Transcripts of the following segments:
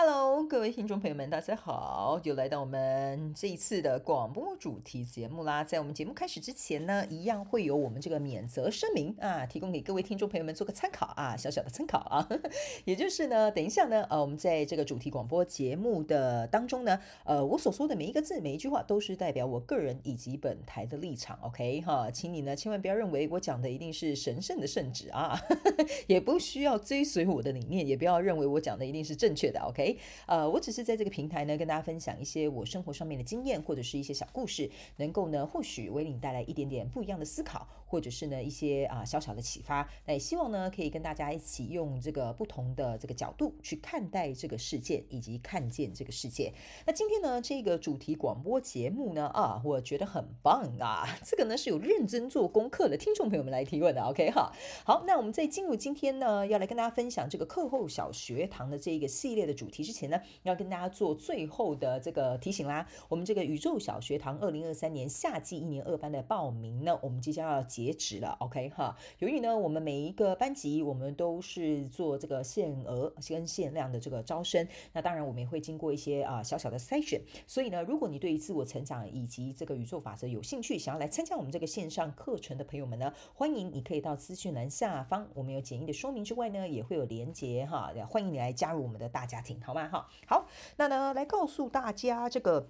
Hello，各位听众朋友们，大家好，又来到我们这一次的广播主题节目啦。在我们节目开始之前呢，一样会有我们这个免责声明啊，提供给各位听众朋友们做个参考啊，小小的参考啊。也就是呢，等一下呢，呃，我们在这个主题广播节目的当中呢，呃，我所说的每一个字、每一句话都是代表我个人以及本台的立场，OK 哈，请你呢千万不要认为我讲的一定是神圣的圣旨啊，也不需要追随我的理念，也不要认为我讲的一定是正确的，OK。呃，我只是在这个平台呢，跟大家分享一些我生活上面的经验，或者是一些小故事，能够呢，或许为你带来一点点不一样的思考，或者是呢，一些啊、小小的启发。那也希望呢，可以跟大家一起用这个不同的这个角度去看待这个世界，以及看见这个世界。那今天呢，这个主题广播节目呢，啊，我觉得很棒啊，这个呢是有认真做功课的听众朋友们来提问的，OK 哈。好，那我们在进入今天呢，要来跟大家分享这个课后小学堂的这一个系列的主题。之前呢，要跟大家做最后的这个提醒啦。我们这个宇宙小学堂二零二三年夏季一年二班的报名呢，我们即将要截止了。OK 哈，由于呢，我们每一个班级我们都是做这个限额跟限量的这个招生，那当然我们也会经过一些啊小小的筛选。所以呢，如果你对于自我成长以及这个宇宙法则有兴趣，想要来参加我们这个线上课程的朋友们呢，欢迎你可以到资讯栏下方，我们有简易的说明之外呢，也会有连结哈，欢迎你来加入我们的大家庭。好吗？哈，好，那呢，来告诉大家这个，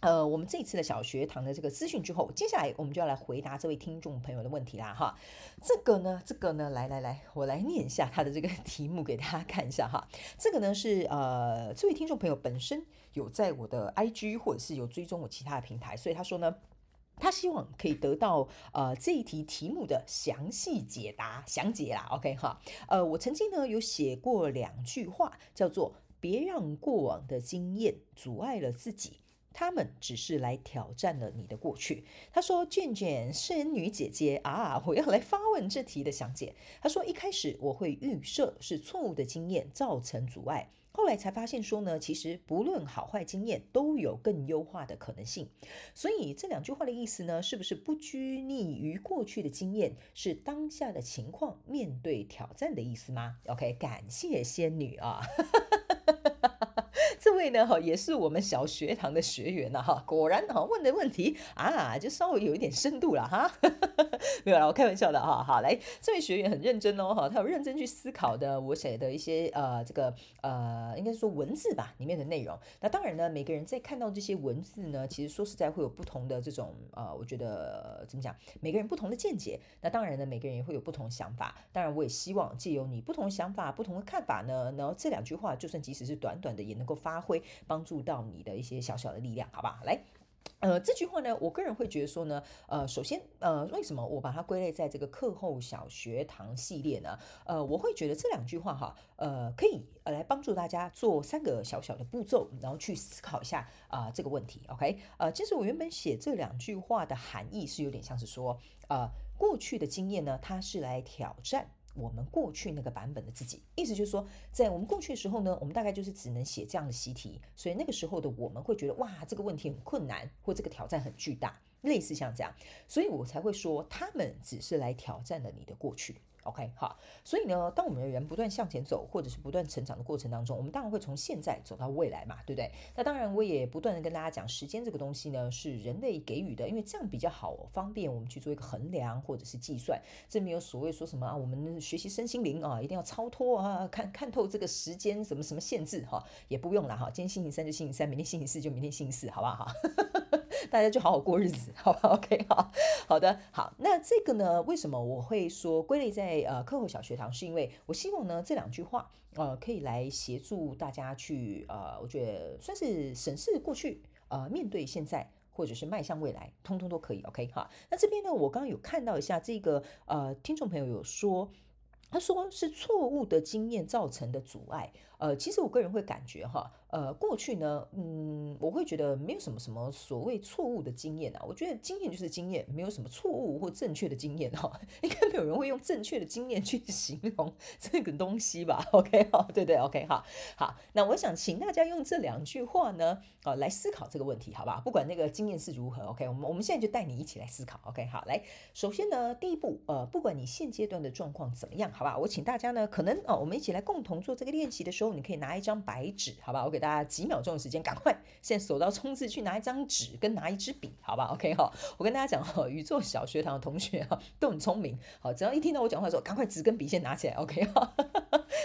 呃，我们这次的小学堂的这个资讯之后，接下来我们就要来回答这位听众朋友的问题啦，哈，这个呢，这个呢，来来来，我来念一下他的这个 题目给大家看一下哈，这个呢是呃，这位听众朋友本身有在我的 IG 或者是有追踪我其他的平台，所以他说呢。他希望可以得到呃这一题题目的详细解答详解啦，OK 哈，呃，我曾经呢有写过两句话，叫做别让过往的经验阻碍了自己，他们只是来挑战了你的过去。他说：“卷卷仙女姐姐啊，我要来发问这题的详解。”他说：“一开始我会预设是错误的经验造成阻碍。”后来才发现说呢，其实不论好坏经验都有更优化的可能性。所以这两句话的意思呢，是不是不拘泥于过去的经验，是当下的情况面对挑战的意思吗？OK，感谢仙女啊。这位呢，哈，也是我们小学堂的学员呐，哈，果然哈问的问题啊，就稍微有一点深度了哈，没有啦，我开玩笑的哈，好，来，这位学员很认真哦，哈，他有认真去思考的我写的一些呃，这个呃，应该说文字吧里面的内容。那当然呢，每个人在看到这些文字呢，其实说实在会有不同的这种呃，我觉得怎么讲，每个人不同的见解。那当然呢，每个人也会有不同想法。当然，我也希望借由你不同想法、不同的看法呢，然后这两句话，就算即使是短短的，也能够发。发挥帮助到你的一些小小的力量，好吧？来，呃，这句话呢，我个人会觉得说呢，呃，首先，呃，为什么我把它归类在这个课后小学堂系列呢？呃，我会觉得这两句话哈，呃，可以呃来帮助大家做三个小小的步骤，然后去思考一下啊，呃，这个问题。OK，呃，其实我原本写这两句话的含义是有点像是说，呃，过去的经验呢，它是来挑战。我们过去那个版本的自己，意思就是说，在我们过去的时候呢，我们大概就是只能写这样的习题，所以那个时候的我们会觉得，哇，这个问题很困难，或这个挑战很巨大，类似像这样，所以我才会说，他们只是来挑战了你的过去。OK，好，所以呢，当我们的人不断向前走，或者是不断成长的过程当中，我们当然会从现在走到未来嘛，对不对？那当然，我也不断的跟大家讲，时间这个东西呢，是人类给予的，因为这样比较好，方便我们去做一个衡量或者是计算。这没有所谓说什么啊，我们学习身心灵啊，一定要超脱啊，看看透这个时间什么什么限制哈，也不用了哈。今天星期三就星期三，明天星期四就明天星期四，好不好哈？大家就好好过日子，好不好？OK，好好的，好。那这个呢，为什么我会说归类在呃课后小学堂？是因为我希望呢这两句话呃可以来协助大家去呃，我觉得算是审视过去，呃，面对现在，或者是迈向未来，通通都可以。OK，好。那这边呢，我刚刚有看到一下这个呃听众朋友有说。他说是错误的经验造成的阻碍。呃，其实我个人会感觉哈，呃，过去呢，嗯，我会觉得没有什么什么所谓错误的经验啊。我觉得经验就是经验，没有什么错误或正确的经验哈。应该没有人会用正确的经验去形容这个东西吧？OK，好，对对，OK，好，好。那我想请大家用这两句话呢，啊，来思考这个问题，好吧？不管那个经验是如何，OK，我们我们现在就带你一起来思考，OK，好，来，首先呢，第一步，呃，不管你现阶段的状况怎么样，好吧？我请大家呢，可能啊，我们一起来共同做这个练习的时候，你可以拿一张白纸，好吧我给。大家几秒钟的时间，赶快现在手到冲刺去拿一张纸跟拿一支笔，好吧？OK 哈，我跟大家讲哈，宇宙小学堂的同学哈都很聪明，好，只要一听到我讲话说，赶快纸跟笔先拿起来，OK 哈，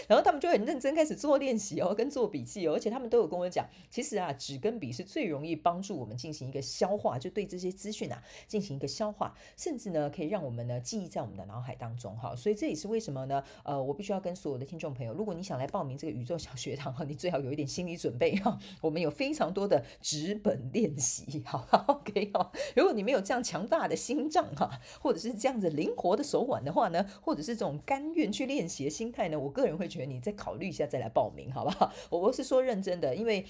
然后他们就很认真开始做练习哦，跟做笔记哦，而且他们都有跟我讲，其实啊，纸跟笔是最容易帮助我们进行一个消化，就对这些资讯啊进行一个消化，甚至呢可以让我们呢记忆在我们的脑海当中哈，所以这也是为什么呢？呃，我必须要跟所有的听众朋友，如果你想来报名这个宇宙小学堂哈，你最好有一点心理准备哈，我们有非常多的纸本练习，好，OK 哈。如果你没有这样强大的心脏哈，或者是这样子灵活的手腕的话呢，或者是这种甘愿去练习的心态呢，我个人会觉得你再考虑一下再来报名，好不好？我我是说认真的，因为。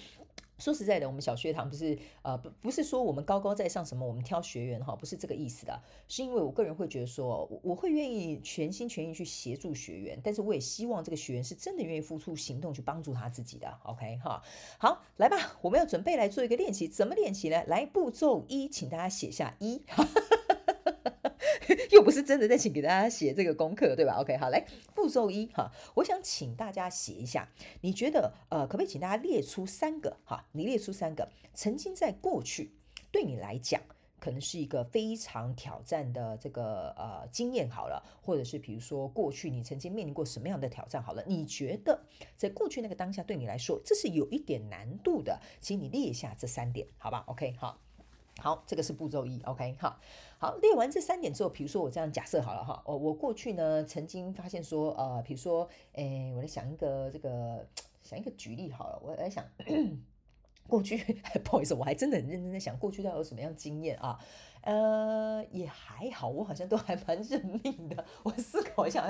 说实在的，我们小学堂不是呃不不是说我们高高在上什么，我们挑学员哈，不是这个意思的，是因为我个人会觉得说，我我会愿意全心全意去协助学员，但是我也希望这个学员是真的愿意付出行动去帮助他自己的，OK 哈，好，来吧，我们要准备来做一个练习，怎么练习呢？来步骤一，请大家写下一。又不是真的在请给大家写这个功课，对吧？OK，好，来步骤一哈，我想请大家写一下，你觉得呃，可不可以请大家列出三个哈？你列出三个曾经在过去对你来讲可能是一个非常挑战的这个呃经验好了，或者是比如说过去你曾经面临过什么样的挑战好了？你觉得在过去那个当下对你来说这是有一点难度的，请你列一下这三点，好吧？OK，好。好，这个是步骤一，OK，好，好，列完这三点之后，比如说我这样假设好了哈，我，我过去呢曾经发现说，呃，比如说，诶，我来想一个这个，想一个举例好了，我来想。过去 不好意思，我还真的很认真在想过去到底有什么样经验啊？呃，也还好，我好像都还蛮认命的。我思考一下，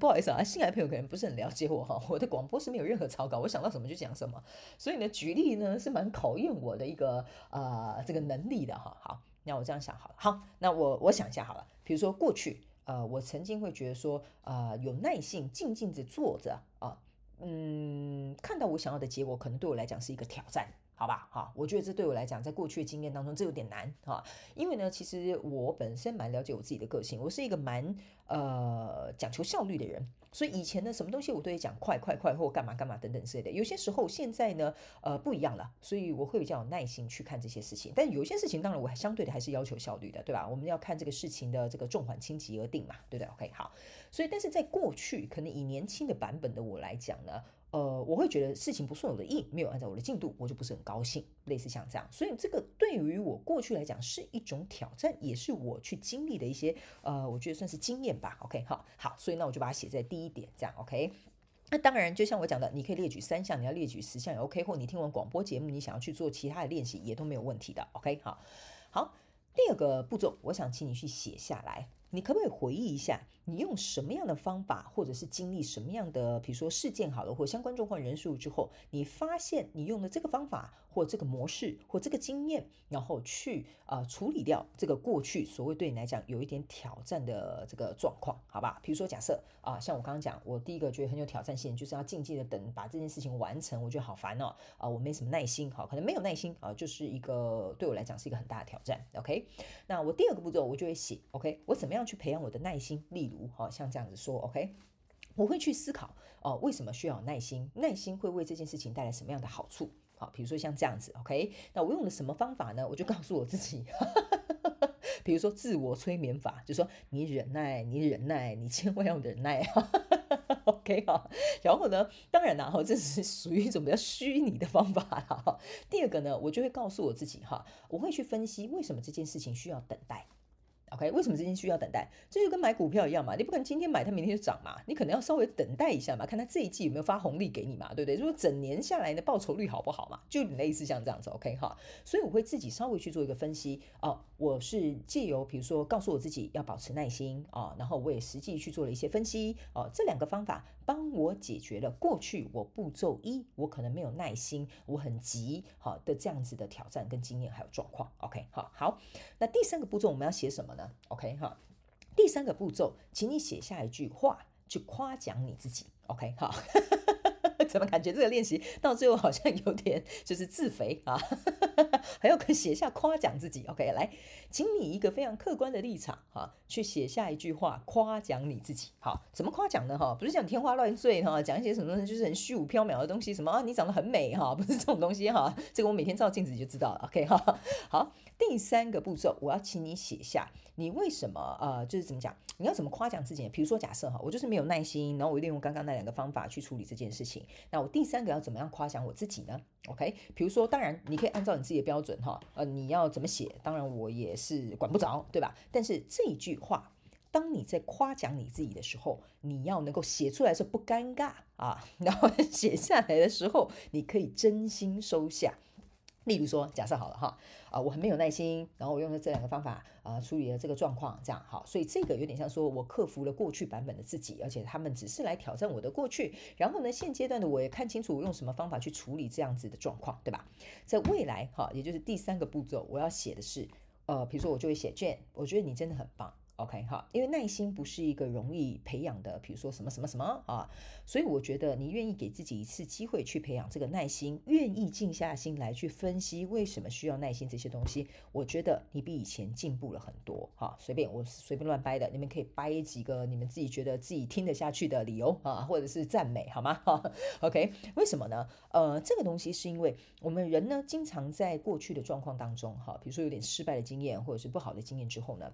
不好意思啊，新来朋友可能不是很了解我哈。我的广播是没有任何草稿，我想到什么就讲什么，所以呢，举例呢是蛮考验我的一个、呃、这个能力的哈。好，那我这样想好了，好，那我我想一下好了，比如说过去呃，我曾经会觉得说、呃，有耐性静静地坐着啊，嗯，看到我想要的结果，可能对我来讲是一个挑战。好吧，好，我觉得这对我来讲，在过去的经验当中，这有点难哈。因为呢，其实我本身蛮了解我自己的个性，我是一个蛮呃讲求效率的人，所以以前呢，什么东西我都会讲快快快或干嘛干嘛等等之类的。有些时候现在呢，呃不一样了，所以我会比较有耐心去看这些事情。但有些事情，当然我相对的还是要求效率的，对吧？我们要看这个事情的这个重缓轻急而定嘛，对不对？OK，好。所以，但是在过去，可能以年轻的版本的我来讲呢。呃，我会觉得事情不顺我的意，没有按照我的进度，我就不是很高兴，类似像这样。所以这个对于我过去来讲是一种挑战，也是我去经历的一些呃，我觉得算是经验吧。OK，好，好，所以那我就把它写在第一点，这样 OK。那当然，就像我讲的，你可以列举三项，你要列举十项也 OK，或你听完广播节目，你想要去做其他的练习也都没有问题的。OK，好，好，第二个步骤，我想请你去写下来。你可不可以回忆一下，你用什么样的方法，或者是经历什么样的，比如说事件好了，或相关状况人数之后，你发现你用了这个方法，或这个模式，或这个经验，然后去啊、处理掉这个过去所谓对你来讲有一点挑战的这个状况，好吧？比如说假设啊、像我刚刚讲，我第一个觉得很有挑战性，就是要静静的等把这件事情完成，我觉得好烦哦，啊、我没什么耐心，好，可能没有耐心啊、就是一个对我来讲是一个很大的挑战。OK，那我第二个步骤我就会写，OK，我怎么样去培养我的耐心？例如，好像这样子说，OK，我会去思考哦，为什么需要耐心？耐心会为这件事情带来什么样的好处？好，比如说像这样子，OK，那我用了什么方法呢？我就告诉我自己，比如说自我催眠法，就说你忍耐，你忍耐，你千万要忍耐，OK 哈。然后呢，当然啦，哈，这是属于一种比较虚拟的方法哈。第二个呢，我就会告诉我自己哈，我会去分析为什么这件事情需要等待。OK，为什么资金需要等待？这就跟买股票一样嘛，你不可能今天买它明天就涨嘛，你可能要稍微等待一下嘛，看它这一季有没有发红利给你嘛，对不对？如果整年下来的报酬率好不好嘛，就类似像这样子，OK 哈。所以我会自己稍微去做一个分析哦，我是借由比如说告诉我自己要保持耐心啊，然后我也实际去做了一些分析哦，这两个方法帮我解决了过去我步骤一我可能没有耐心，我很急好的这样子的挑战跟经验还有状况。OK，好，好，那第三个步骤我们要写什么呢？OK，哈，第三个步骤，请你写下一句话去夸奖你自己。OK，哈。怎么感觉这个练习到最后好像有点就是自肥啊？还要写下夸奖自己。OK，来，请你一个非常客观的立场哈，去写下一句话夸奖你自己。好，怎么夸奖呢？哈，不是讲天花乱坠哈，讲一些什么就是很虚无缥缈的东西，什么啊你长得很美哈，不是这种东西哈。这个我每天照镜子就知道了。OK 哈，好，第三个步骤，我要请你写下你为什么呃，就是怎么讲，你要怎么夸奖自己？比如说假设哈，我就是没有耐心，然后我利用刚刚那两个方法去处理这件事情。那我第三个要怎么样夸奖我自己呢？OK，比如说，当然你可以按照你自己的标准哈，呃，你要怎么写，当然我也是管不着，对吧？但是这一句话，当你在夸奖你自己的时候，你要能够写出来是不尴尬啊，然后写下来的时候，你可以真心收下。例如说，假设好了哈，啊，我很没有耐心，然后我用了这两个方法啊，处理了这个状况，这样好，所以这个有点像说我克服了过去版本的自己，而且他们只是来挑战我的过去，然后呢，现阶段的我也看清楚我用什么方法去处理这样子的状况，对吧？在未来哈，也就是第三个步骤，我要写的是，呃，比如说我就会写卷我觉得你真的很棒。OK 哈，因为耐心不是一个容易培养的，比如说什么什么什么啊，所以我觉得你愿意给自己一次机会去培养这个耐心，愿意静下心来去分析为什么需要耐心这些东西，我觉得你比以前进步了很多哈。随便我随便乱掰的，你们可以掰几个你们自己觉得自己听得下去的理由啊，或者是赞美好吗？哈，OK，为什么呢？呃，这个东西是因为我们人呢，经常在过去的状况当中哈，比如说有点失败的经验或者是不好的经验之后呢。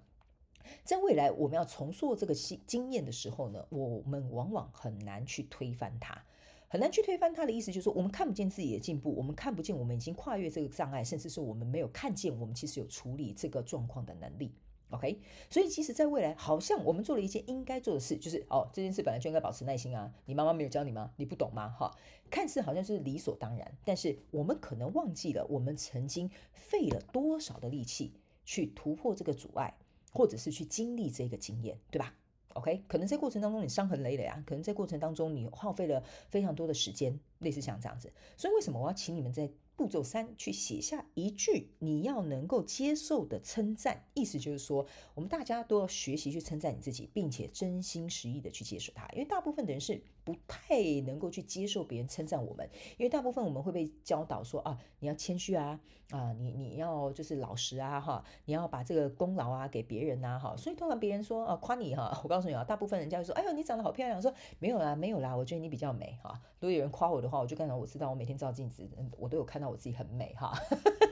在未来，我们要重塑这个经经验的时候呢，我们往往很难去推翻它，很难去推翻它的意思就是说，我们看不见自己的进步，我们看不见我们已经跨越这个障碍，甚至是我们没有看见我们其实有处理这个状况的能力。OK，所以其实，在未来，好像我们做了一件应该做的事，就是哦，这件事本来就应该保持耐心啊。你妈妈没有教你吗？你不懂吗？哈，看似好像是理所当然，但是我们可能忘记了，我们曾经费了多少的力气去突破这个阻碍。或者是去经历这个经验，对吧？OK，可能在过程当中你伤痕累累啊，可能在过程当中你耗费了非常多的时间，类似像这样子。所以为什么我要请你们在步骤三去写下一句你要能够接受的称赞？意思就是说，我们大家都要学习去称赞你自己，并且真心实意的去接受它，因为大部分的人是。不太能够去接受别人称赞我们，因为大部分我们会被教导说啊，你要谦虚啊，啊，你你要就是老实啊，哈，你要把这个功劳啊给别人呐，哈，所以通常别人说啊夸你哈，我告诉你啊，大部分人家会说，哎呦你长得好漂亮，说没有啦，没有啦，我觉得你比较美哈。如果有人夸我的话，我就刚才我知道，我每天照镜子，我都有看到我自己很美哈。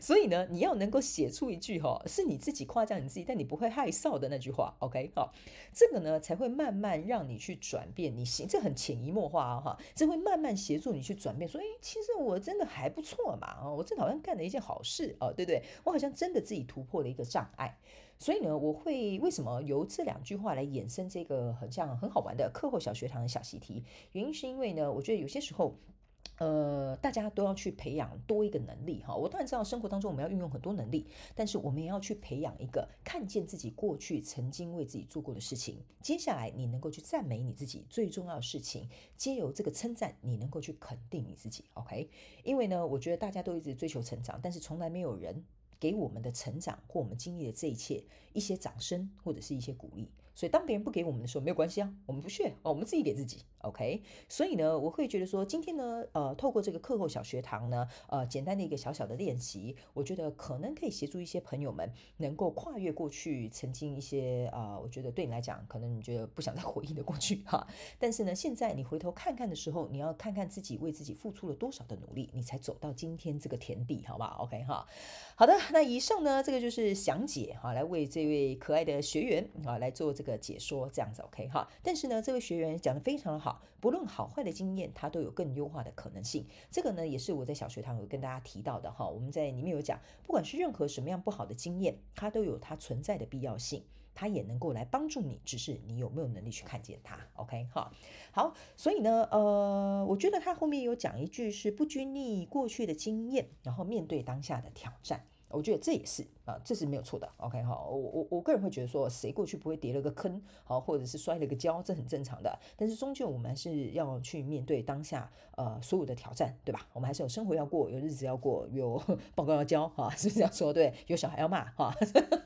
所以呢，你要能够写出一句哈，是你自己夸奖你自己，但你不会害臊的那句话，OK？好，这个呢才会慢慢让你去转变。你行，这很潜移默化啊，哈，这会慢慢协助你去转变。说，诶，其实我真的还不错嘛，啊，我真的好像干了一件好事哦，对不对？我好像真的自己突破了一个障碍。所以呢，我会为什么由这两句话来衍生这个很像很好玩的课后小学堂的小习题？原因是因为呢，我觉得有些时候。呃，大家都要去培养多一个能力哈。我当然知道生活当中我们要运用很多能力，但是我们也要去培养一个看见自己过去曾经为自己做过的事情。接下来你能够去赞美你自己，最重要的事情，借由这个称赞，你能够去肯定你自己。OK，因为呢，我觉得大家都一直追求成长，但是从来没有人给我们的成长或我们经历的这一切一些掌声或者是一些鼓励。所以当别人不给我们的时候，没有关系啊，我们不屑哦，我们自己给自己，OK。所以呢，我会觉得说，今天呢，呃，透过这个课后小学堂呢，呃，简单的一个小小的练习，我觉得可能可以协助一些朋友们能够跨越过去曾经一些啊、我觉得对你来讲，可能你觉得不想再回忆的过去哈。但是呢，现在你回头看看的时候，你要看看自己为自己付出了多少的努力，你才走到今天这个田地，好不好？OK 哈。好的，那以上呢，这个就是详解哈，来为这位可爱的学员啊来做这个。解说这样子 OK 哈，但是呢，这位学员讲的非常的好，不论好坏的经验，它都有更优化的可能性。这个呢，也是我在小学堂有跟大家提到的哈。我们在里面有讲，不管是任何什么样不好的经验，它都有它存在的必要性，它也能够来帮助你，只是你有没有能力去看见它。OK 哈，好，所以呢，呃，我觉得他后面有讲一句是不拘泥过去的经验，然后面对当下的挑战。我觉得这也是啊，这是没有错的。OK 哈，我我我个人会觉得说，谁过去不会跌了个坑，好，或者是摔了个跤，这很正常的。但是终究我们还是要去面对当下呃所有的挑战，对吧？我们还是有生活要过，有日子要过，有 报告要交哈，是不是这样说？对，有小孩要骂哈。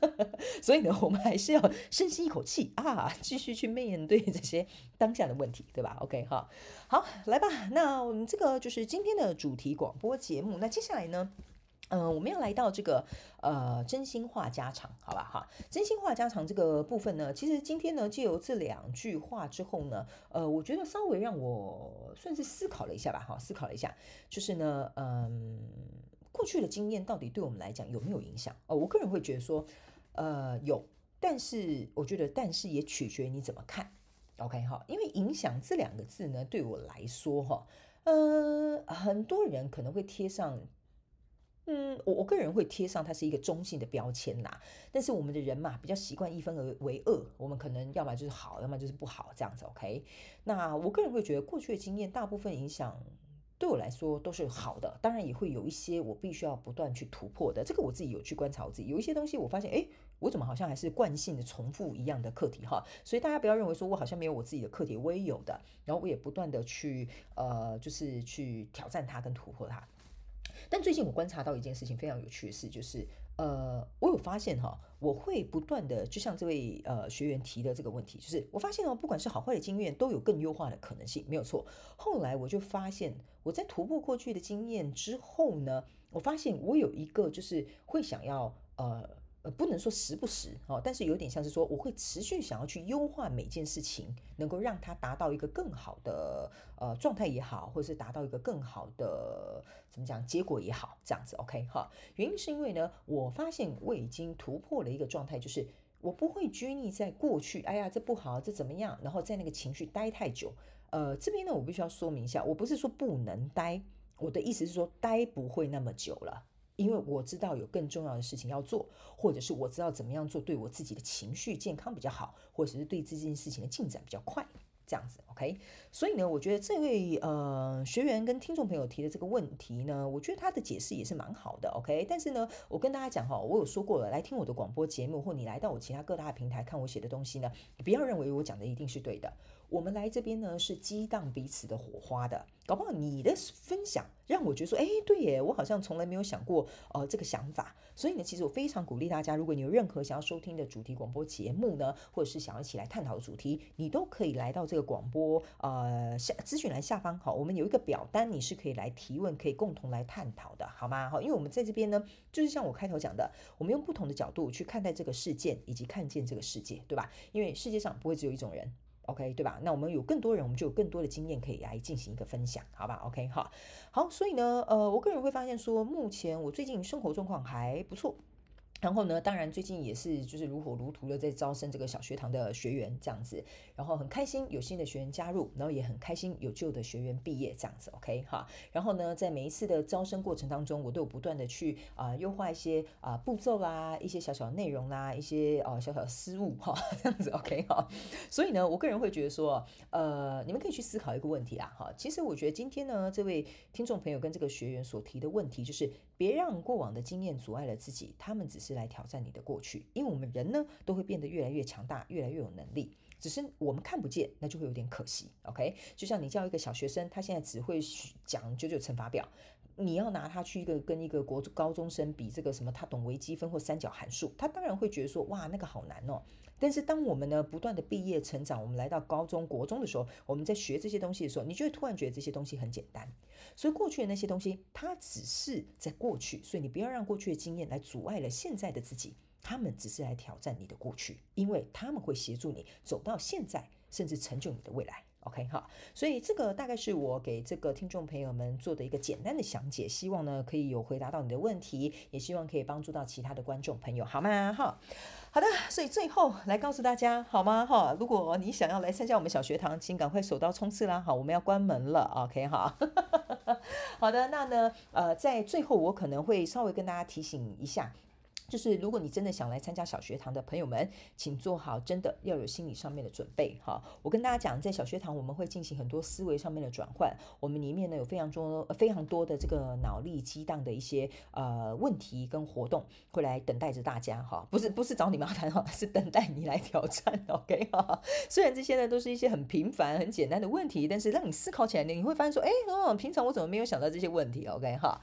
所以呢，我们还是要深吸一口气啊，继续去面对这些当下的问题，对吧？OK 哈，好，来吧。那我们这个就是今天的主题广播节目。那接下来呢？嗯、我们要来到这个呃，真心话家常，好吧哈。真心话家常这个部分呢，其实今天呢，借由这两句话之后呢，呃，我觉得稍微让我算是思考了一下吧，哈，思考了一下，就是呢，嗯，过去的经验到底对我们来讲有没有影响？哦，我个人会觉得说，呃，有，但是我觉得，但是也取决于你怎么看，OK 哈，因为影响这两个字呢，对我来说哈，呃，很多人可能会贴上。嗯，我我个人会贴上它是一个中性的标签啦，但是我们的人嘛，比较习惯一分为二，我们可能要么就是好，要么就是不好这样子。OK，那我个人会觉得过去的经验大部分影响对我来说都是好的，当然也会有一些我必须要不断去突破的。这个我自己有去观察我自己，有一些东西我发现，诶，我怎么好像还是惯性的重复一样的课题哈，所以大家不要认为说我好像没有我自己的课题，我也有的，然后我也不断的去呃，就是去挑战它跟突破它。但最近我观察到一件事情非常有趣的事，就是呃，我有发现哈，我会不断的，就像这位呃学员提的这个问题，就是我发现哦，不管是好坏的经验，都有更优化的可能性，没有错。后来我就发现，我在徒步过去的经验之后呢，我发现我有一个就是会想要呃。呃，不能说时不时哦，但是有点像是说，我会持续想要去优化每件事情，能够让它达到一个更好的呃状态也好，或者是达到一个更好的怎么讲结果也好，这样子 OK 哈。原因是因为呢，我发现我已经突破了一个状态，就是我不会拘泥在过去，哎呀这不好，这怎么样，然后在那个情绪待太久。呃，这边呢，我必须要说明一下，我不是说不能待，我的意思是说待不会那么久了。因为我知道有更重要的事情要做，或者是我知道怎么样做对我自己的情绪健康比较好，或者是对这件事情的进展比较快，这样子，OK。所以呢，我觉得这位呃学员跟听众朋友提的这个问题呢，我觉得他的解释也是蛮好的，OK。但是呢，我跟大家讲哈，我有说过了，来听我的广播节目，或你来到我其他各大平台看我写的东西呢，你不要认为我讲的一定是对的。我们来这边呢，是激荡彼此的火花的，搞不好你的分享让我觉得说，哎，对耶，我好像从来没有想过，呃，这个想法。所以呢，其实我非常鼓励大家，如果你有任何想要收听的主题广播节目呢，或者是想要一起来探讨的主题，你都可以来到这个广播呃下咨询栏下方，好，我们有一个表单，你是可以来提问，可以共同来探讨的，好吗？好，因为我们在这边呢，就是像我开头讲的，我们用不同的角度去看待这个事件，以及看见这个世界，对吧？因为世界上不会只有一种人。OK，对吧？那我们有更多人，我们就有更多的经验可以来进行一个分享，好吧？OK，好，好，所以呢，呃，我个人会发现说，目前我最近生活状况还不错。然后呢，当然最近也是就是如火如荼的在招生这个小学堂的学员这样子，然后很开心有新的学员加入，然后也很开心有旧的学员毕业这样子，OK 哈。然后呢，在每一次的招生过程当中，我都有不断的去啊、呃、优化一些啊、步骤啦，一些小小的内容啦，一些啊、小小的失误哈，这样子 OK 哈。所以呢，我个人会觉得说，呃，你们可以去思考一个问题啦哈。其实我觉得今天呢，这位听众朋友跟这个学员所提的问题就是。别让过往的经验阻碍了自己，他们只是来挑战你的过去。因为我们人呢，都会变得越来越强大，越来越有能力，只是我们看不见，那就会有点可惜。OK，就像你叫一个小学生，他现在只会讲九九乘法表。你要拿他去一个跟一个国高中生比这个什么，他懂微积分或三角函数，他当然会觉得说哇，那个好难哦。但是当我们呢不断的毕业成长，我们来到高中国中的时候，我们在学这些东西的时候，你就会突然觉得这些东西很简单。所以过去的那些东西，它只是在过去，所以你不要让过去的经验来阻碍了现在的自己。他们只是来挑战你的过去，因为他们会协助你走到现在，甚至成就你的未来。OK 哈，所以这个大概是我给这个听众朋友们做的一个简单的详解，希望呢可以有回答到你的问题，也希望可以帮助到其他的观众朋友，好吗？哈，好的，所以最后来告诉大家，好吗？哈，如果你想要来参加我们小学堂，请赶快手刀冲刺啦！好，我们要关门了，OK 哈。好的，那呢，呃，在最后我可能会稍微跟大家提醒一下。就是如果你真的想来参加小学堂的朋友们，请做好真的要有心理上面的准备哈。我跟大家讲，在小学堂我们会进行很多思维上面的转换，我们里面呢有非常多非常多的这个脑力激荡的一些呃问题跟活动会来等待着大家哈。不是不是找你麻烦哈，是等待你来挑战。OK 哈。虽然这些呢都是一些很平凡很简单的问题，但是让你思考起来呢，你会发现说，哎哦，平常我怎么没有想到这些问题？OK 哈。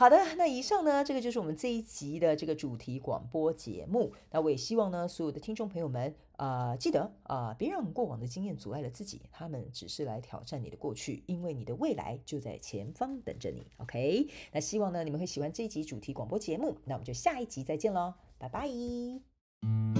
好的，那以上呢，这个就是我们这一集的这个主题广播节目。那我也希望呢，所有的听众朋友们啊、记得啊、别让过往的经验阻碍了自己，他们只是来挑战你的过去，因为你的未来就在前方等着你。OK，那希望呢，你们会喜欢这一集主题广播节目。那我们就下一集再见喽，拜拜。